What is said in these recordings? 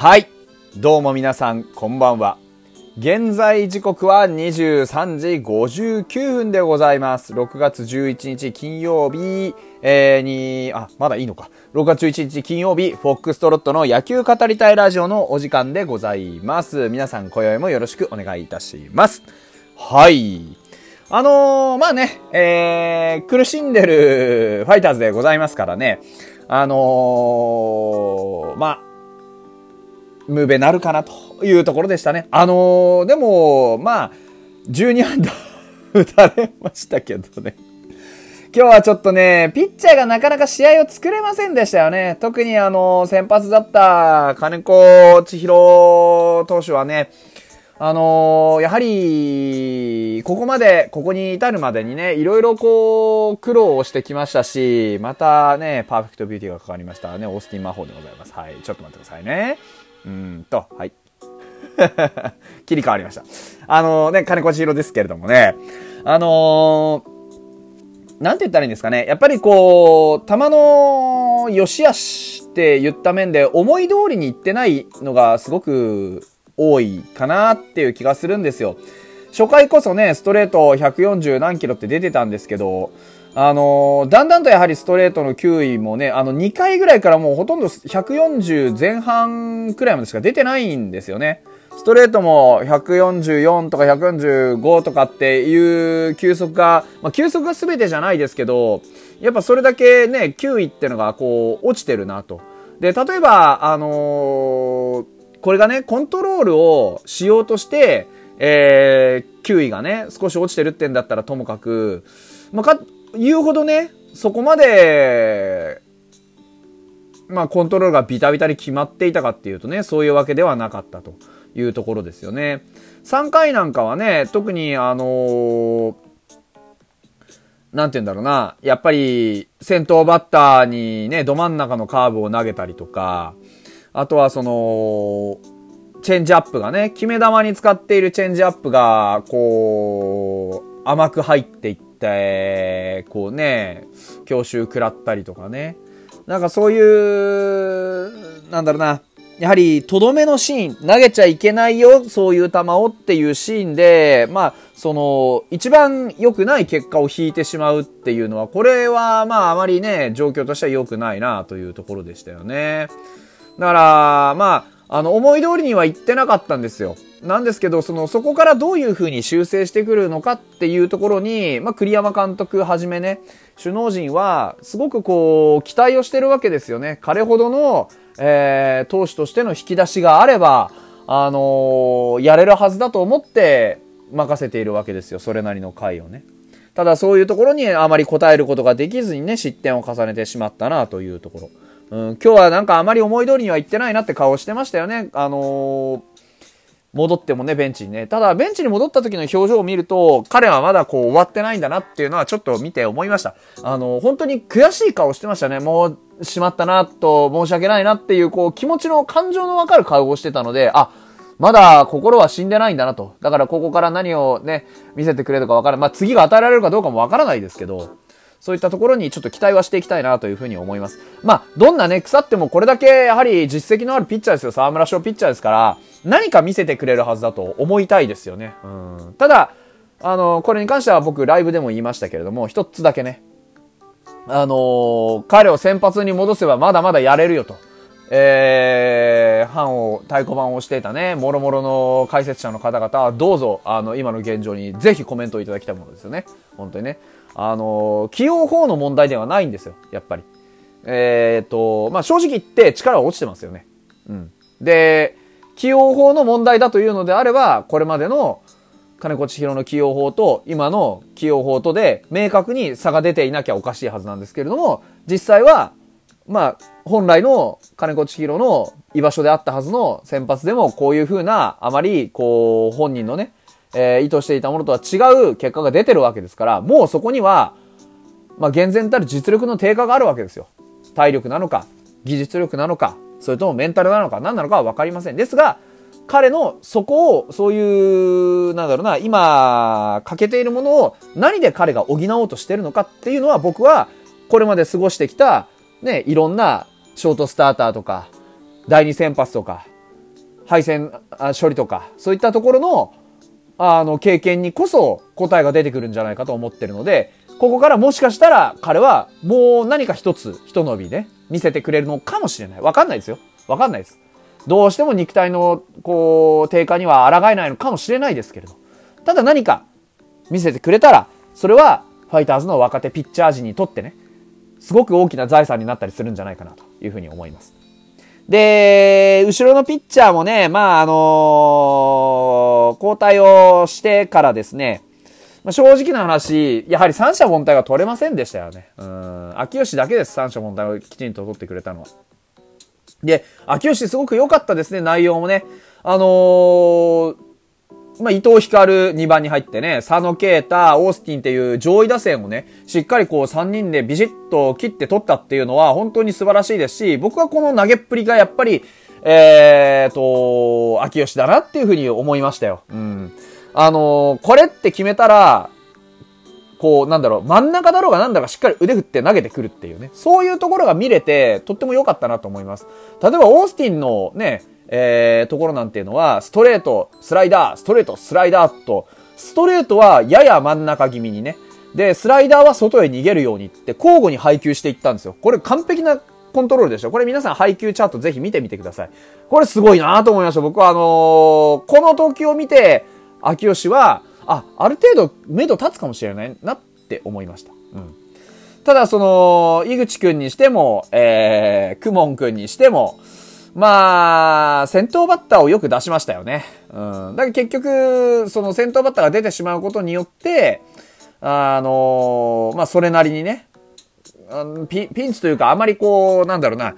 はい。どうも皆さん、こんばんは。現在時刻は23時59分でございます。6月11日金曜日、えー、に、あ、まだいいのか。6月11日金曜日、フォックストロットの野球語りたいラジオのお時間でございます。皆さん、今宵もよろしくお願いいたします。はい。あのー、まあね、えー、苦しんでるファイターズでございますからね、あのー、まあ、ムーベなるかなというところでしたね。あのー、でも、まあ、12安打打たれましたけどね。今日はちょっとね、ピッチャーがなかなか試合を作れませんでしたよね。特にあの、先発だった金子千尋投手はね、あの、やはり、ここまで、ここに至るまでにね、いろいろこう、苦労をしてきましたし、またね、パーフェクトビューティーがかかりましたね、オースティン魔法でございます。はい、ちょっと待ってくださいね。うんと、はい。切り替わりました。あのー、ね、金子千尋ですけれどもね、あのー、なんて言ったらいいんですかね。やっぱりこう、球の良し悪しって言った面で思い通りにいってないのがすごく多いかなっていう気がするんですよ。初回こそね、ストレート140何キロって出てたんですけど、あのー、だんだんとやはりストレートの球威もね、あの2回ぐらいからもうほとんど140前半くらいまでしか出てないんですよね。ストレートも144とか145とかっていう球速が、まあ、球速が全てじゃないですけど、やっぱそれだけね、球威ってのがこう、落ちてるなと。で、例えば、あのー、これがね、コントロールをしようとして、えー、球威がね、少し落ちてるってんだったらともかく、まあ、か、言うほどね、そこまで、まあ、コントロールがビタビタに決まっていたかっていうとね、そういうわけではなかったというところですよね。3回なんかはね、特にあのー、なんて言うんだろうな、やっぱり先頭バッターにね、ど真ん中のカーブを投げたりとか、あとはその、チェンジアップがね、決め球に使っているチェンジアップが、こう、甘く入っていって、こうね、強襲食らったりとかね。なんかそういう、なんだろうな、やはり、とどめのシーン、投げちゃいけないよ、そういう球をっていうシーンで、まあ、その、一番良くない結果を引いてしまうっていうのは、これは、まあ、あまりね、状況としては良くないな、というところでしたよね。だから、まあ、あの、思い通りにはいってなかったんですよ。なんですけど、その、そこからどういう風に修正してくるのかっていうところに、まあ、栗山監督はじめね、首脳陣は、すごくこう、期待をしてるわけですよね。彼ほどの、えー、投手としての引き出しがあれば、あのー、やれるはずだと思って任せているわけですよ。それなりの回をね。ただそういうところにあまり応えることができずにね、失点を重ねてしまったなというところ。うん、今日はなんかあまり思い通りにはいってないなって顔してましたよね。あのー、戻ってもね、ベンチにね。ただ、ベンチに戻った時の表情を見ると、彼はまだこう終わってないんだなっていうのはちょっと見て思いました。あの、本当に悔しい顔してましたね。もう、しまったなと、申し訳ないなっていう、こう、気持ちの感情のわかる顔をしてたので、あ、まだ心は死んでないんだなと。だからここから何をね、見せてくれるかわからない。まあ、次が与えられるかどうかもわからないですけど、そういったところにちょっと期待はしていきたいなというふうに思います。まあ、どんなね、腐ってもこれだけやはり実績のあるピッチャーですよ。沢村賞ピッチャーですから、何か見せてくれるはずだと思いたいですよね。うん。ただ、あの、これに関しては僕ライブでも言いましたけれども、一つだけね、あのー、彼を先発に戻せばまだまだやれるよと。えー、版を、太鼓判をしていたね、もろもろの解説者の方々は、どうぞ、あの、今の現状にぜひコメントをいただきたいものですよね。本当にね。あの、起用法の問題ではないんですよ、やっぱり。えー、と、まあ、正直言って力は落ちてますよね。うん。で、起用法の問題だというのであれば、これまでの金子千尋の起用法と今の起用法とで明確に差が出ていなきゃおかしいはずなんですけれども、実際は、まあ、本来の金子千尋の居場所であったはずの先発でもこういう風な、あまり、こう、本人のね、えー、意図していたものとは違う結果が出てるわけですから、もうそこには、まあ、厳然たる実力の低下があるわけですよ。体力なのか、技術力なのか、それともメンタルなのか、何なのかは分かりません。ですが、彼のそこを、そういう、なんだろうな、今、欠けているものを何で彼が補おうとしてるのかっていうのは僕は、これまで過ごしてきた、ね、いろんなショートスターターとか、第二先発とか、配線処理とか、そういったところの、あの、経験にこそ答えが出てくるんじゃないかと思ってるので、ここからもしかしたら彼はもう何か一つ、一伸びね、見せてくれるのかもしれない。わかんないですよ。わかんないです。どうしても肉体の、こう、低下には抗えないのかもしれないですけれど。ただ何か見せてくれたら、それはファイターズの若手ピッチャー陣にとってね、すごく大きな財産になったりするんじゃないかなというふうに思います。で、後ろのピッチャーもね、まあ、あのー、交代をしてからですね、まあ、正直な話、やはり三者凡退が取れませんでしたよね。うん。秋吉だけです、三者凡退をきちんと取ってくれたのは。で、秋吉すごく良かったですね、内容もね。あのー、まあ、伊藤光2番に入ってね、佐野啓太、オースティンっていう上位打線をね、しっかりこう3人でビシッと切って取ったっていうのは本当に素晴らしいですし、僕はこの投げっぷりがやっぱり、えーと、秋吉だなっていうふうに思いましたよ。うん。あのー、これって決めたら、こう、なんだろう、真ん中だろうがなんだかしっかり腕振って投げてくるっていうね。そういうところが見れて、とっても良かったなと思います。例えば、オースティンのね、えー、ところなんていうのは、ストレート、スライダー、ストレート、スライダーと、ストレートはやや真ん中気味にね、で、スライダーは外へ逃げるようにって交互に配球していったんですよ。これ完璧なコントロールでしょ？これ皆さん配球チャートぜひ見てみてください。これすごいなと思いました。僕はあのー、この投球を見て、秋吉は、あ、ある程度目処立つかもしれないなって思いました。うん。ただその、井口くんにしても、えー、くもんくんにしても、まあ、先頭バッターをよく出しましたよね。うん。だから結局、その先頭バッターが出てしまうことによって、あの、まあ、それなりにね、ピピンチというか、あまりこう、なんだろうな、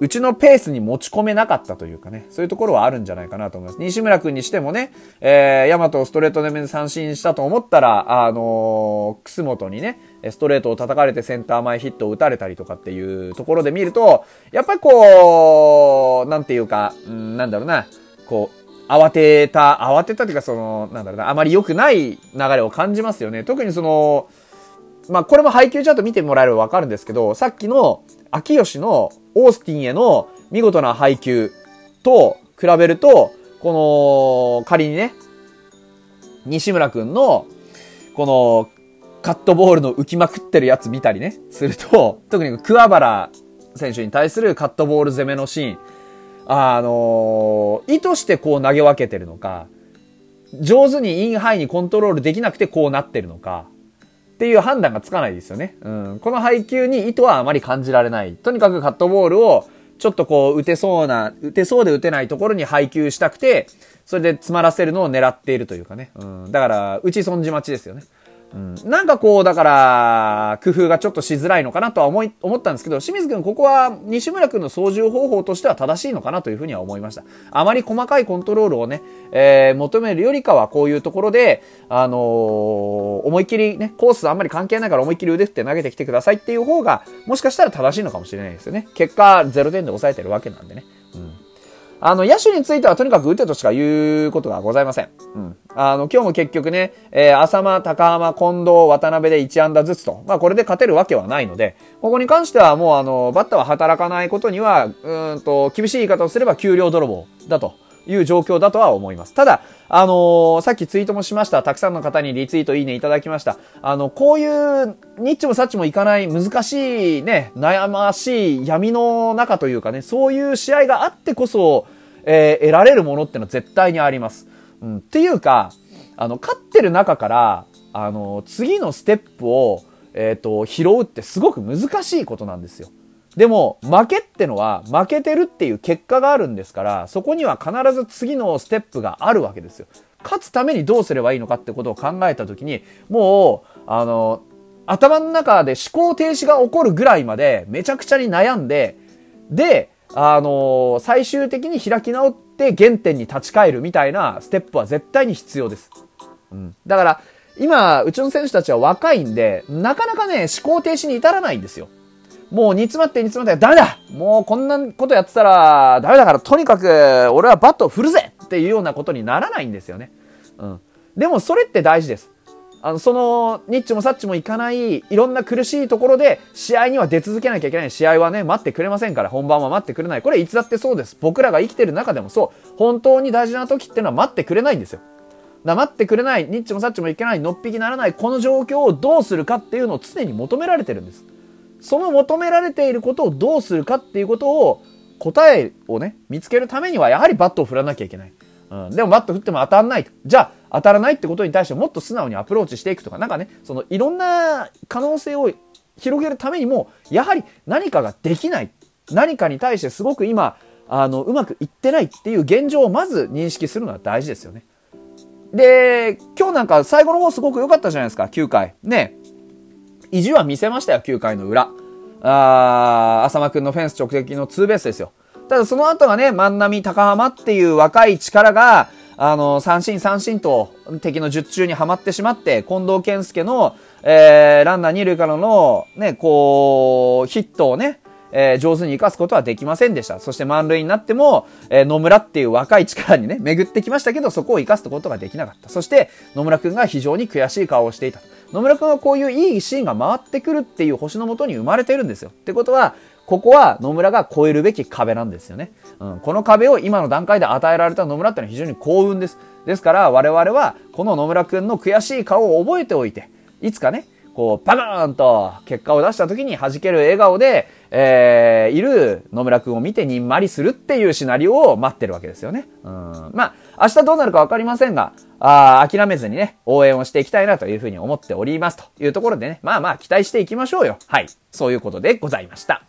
うちのペースに持ち込めなかったというかね、そういうところはあるんじゃないかなと思います。西村君にしてもね、えー、ヤマトをストレートで三振したと思ったら、あのー、楠本にね、ストレートを叩かれてセンター前ヒットを打たれたりとかっていうところで見ると、やっぱりこう、なんていうか、うん、なんだろうな、こう、慌てた、慌てたというかその、なんだろうな、あまり良くない流れを感じますよね。特にその、まあ、これも配球チャート見てもらえればわかるんですけど、さっきの秋吉のオースティンへの見事な配球と比べると、この、仮にね、西村くんの、この、カットボールの浮きまくってるやつ見たりね、すると、特に桑原選手に対するカットボール攻めのシーン、あのー、意図してこう投げ分けてるのか、上手にインハイにコントロールできなくてこうなってるのか、っていう判断がつかないですよね。うん。この配球に意図はあまり感じられない。とにかくカットボールを、ちょっとこう、打てそうな、打てそうで打てないところに配球したくて、それで詰まらせるのを狙っているというかね。うん。だから、打ち損じ待ちですよね。うん、なんかこう、だから、工夫がちょっとしづらいのかなとは思い、思ったんですけど、清水くん、ここは西村くんの操縦方法としては正しいのかなというふうには思いました。あまり細かいコントロールをね、えー、求めるよりかはこういうところで、あのー、思いっきりね、コースあんまり関係ないから思いっきり腕振って投げてきてくださいっていう方が、もしかしたら正しいのかもしれないですよね。結果、0点で抑えてるわけなんでね。うん。あの、野手についてはとにかく打てとしか言うことがございません。うん。あの、今日も結局ね、えー、浅間、高浜、近藤、渡辺で1安打ずつと。まあ、これで勝てるわけはないので、ここに関してはもうあの、バッターは働かないことには、うんと、厳しい言い方をすれば給料泥棒だと。いう状況だとは思います。ただ、あのー、さっきツイートもしました。たくさんの方にリツイートいいねいただきました。あの、こういうニッチもサッチもいかない難しいね、悩ましい闇の中というかね、そういう試合があってこそ、えー、得られるものってのは絶対にあります。うん、っていうか、あの、勝ってる中から、あの、次のステップを、えっ、ー、と、拾うってすごく難しいことなんですよ。でも、負けってのは、負けてるっていう結果があるんですから、そこには必ず次のステップがあるわけですよ。勝つためにどうすればいいのかってことを考えたときに、もう、あの、頭の中で思考停止が起こるぐらいまでめちゃくちゃに悩んで、で、あの最終的に開き直って原点に立ち返るみたいなステップは絶対に必要です。うん。だから、今、うちの選手たちは若いんで、なかなかね、思考停止に至らないんですよ。もう煮詰まって煮詰まってダメだもうこんなことやってたらダメだからとにかく俺はバットを振るぜっていうようなことにならないんですよね。うん。でもそれって大事です。あの、その、ニッチもサッチもいかない、いろんな苦しいところで、試合には出続けなきゃいけない。試合はね、待ってくれませんから、本番は待ってくれない。これいつだってそうです。僕らが生きてる中でもそう。本当に大事な時っていうのは待ってくれないんですよ。だ待ってくれない、ニッチもサッチもいけない、のっぴきならない、この状況をどうするかっていうのを常に求められてるんです。その求められていることをどうするかっていうことを、答えをね、見つけるためには、やはりバットを振らなきゃいけない。うん、でもバット振っても当たんないと。じゃあ、当たらないってことに対してもっと素直にアプローチしていくとか、なんかね、そのいろんな可能性を広げるためにも、やはり何かができない。何かに対してすごく今、あの、うまくいってないっていう現状をまず認識するのは大事ですよね。で、今日なんか最後の方すごく良かったじゃないですか、9回。ね。意地は見せましたよ、9回の裏。あー、浅間くんのフェンス直撃のツーベースですよ。ただその後がね、万波高浜っていう若い力が、あの、三振三振と敵の術中にはまってしまって、近藤健介の、えー、ランナー二塁からの、ね、こう、ヒットをね、えー、上手に活かすことはできませんでした。そして満塁になっても、えー、野村っていう若い力にね、巡ってきましたけど、そこを活かすことができなかった。そして、野村くんが非常に悔しい顔をしていた。野村くんはこういういいシーンが回ってくるっていう星のもとに生まれてるんですよ。ってことは、ここは野村が超えるべき壁なんですよね。うん、この壁を今の段階で与えられた野村ってのは非常に幸運です。ですから我々はこの野村くんの悔しい顔を覚えておいて、いつかね、こう、パカーンと結果を出した時に弾ける笑顔で、えー、いる野村くんを見てにんまりするっていうシナリオを待ってるわけですよね。うん。まあ、明日どうなるかわかりませんが、あ諦めずにね、応援をしていきたいなというふうに思っておりますというところでね、まあまあ期待していきましょうよ。はい。そういうことでございました。